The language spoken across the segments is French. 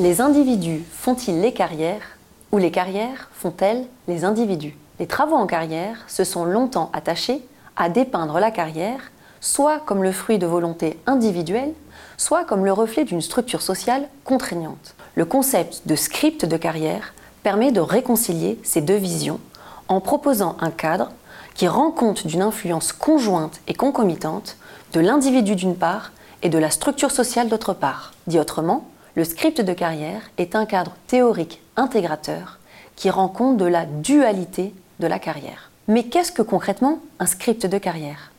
Les individus font-ils les carrières ou les carrières font-elles les individus? Les travaux en carrière se sont longtemps attachés à dépeindre la carrière soit comme le fruit de volontés individuelles, soit comme le reflet d'une structure sociale contraignante. Le concept de script de carrière permet de réconcilier ces deux visions en proposant un cadre qui rend compte d'une influence conjointe et concomitante de l'individu d'une part et de la structure sociale d'autre part. Dit autrement, le script de carrière est un cadre théorique intégrateur qui rend compte de la dualité de la carrière. Mais qu'est-ce que concrètement un script de carrière?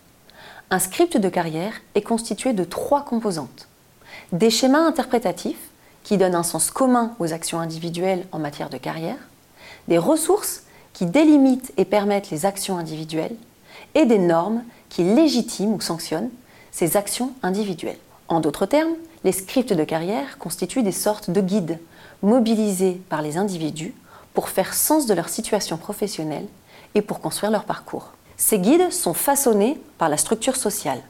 Un script de carrière est constitué de trois composantes. Des schémas interprétatifs qui donnent un sens commun aux actions individuelles en matière de carrière, des ressources qui délimitent et permettent les actions individuelles, et des normes qui légitiment ou sanctionnent ces actions individuelles. En d'autres termes, les scripts de carrière constituent des sortes de guides mobilisés par les individus pour faire sens de leur situation professionnelle et pour construire leur parcours. Ces guides sont façonnés par la structure sociale,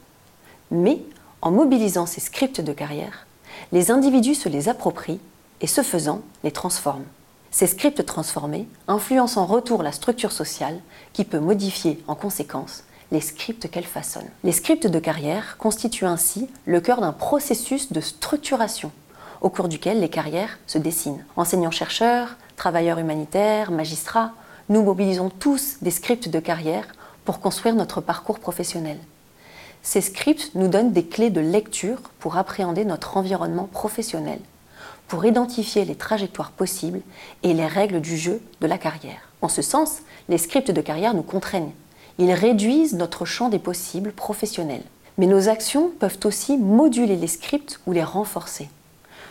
mais en mobilisant ces scripts de carrière, les individus se les approprient et ce faisant les transforment. Ces scripts transformés influencent en retour la structure sociale qui peut modifier en conséquence les scripts qu'elle façonne. Les scripts de carrière constituent ainsi le cœur d'un processus de structuration au cours duquel les carrières se dessinent. Enseignants-chercheurs, travailleurs humanitaires, magistrats, nous mobilisons tous des scripts de carrière pour construire notre parcours professionnel. Ces scripts nous donnent des clés de lecture pour appréhender notre environnement professionnel pour identifier les trajectoires possibles et les règles du jeu de la carrière. En ce sens, les scripts de carrière nous contraignent. Ils réduisent notre champ des possibles professionnels. Mais nos actions peuvent aussi moduler les scripts ou les renforcer.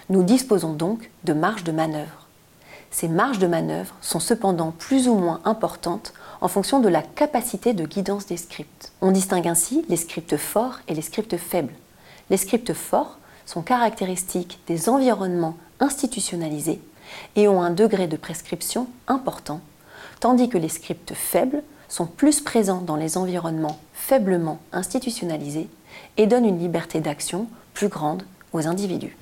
Nous disposons donc de marges de manœuvre. Ces marges de manœuvre sont cependant plus ou moins importantes en fonction de la capacité de guidance des scripts. On distingue ainsi les scripts forts et les scripts faibles. Les scripts forts sont caractéristiques des environnements institutionnalisés et ont un degré de prescription important, tandis que les scripts faibles sont plus présents dans les environnements faiblement institutionnalisés et donnent une liberté d'action plus grande aux individus.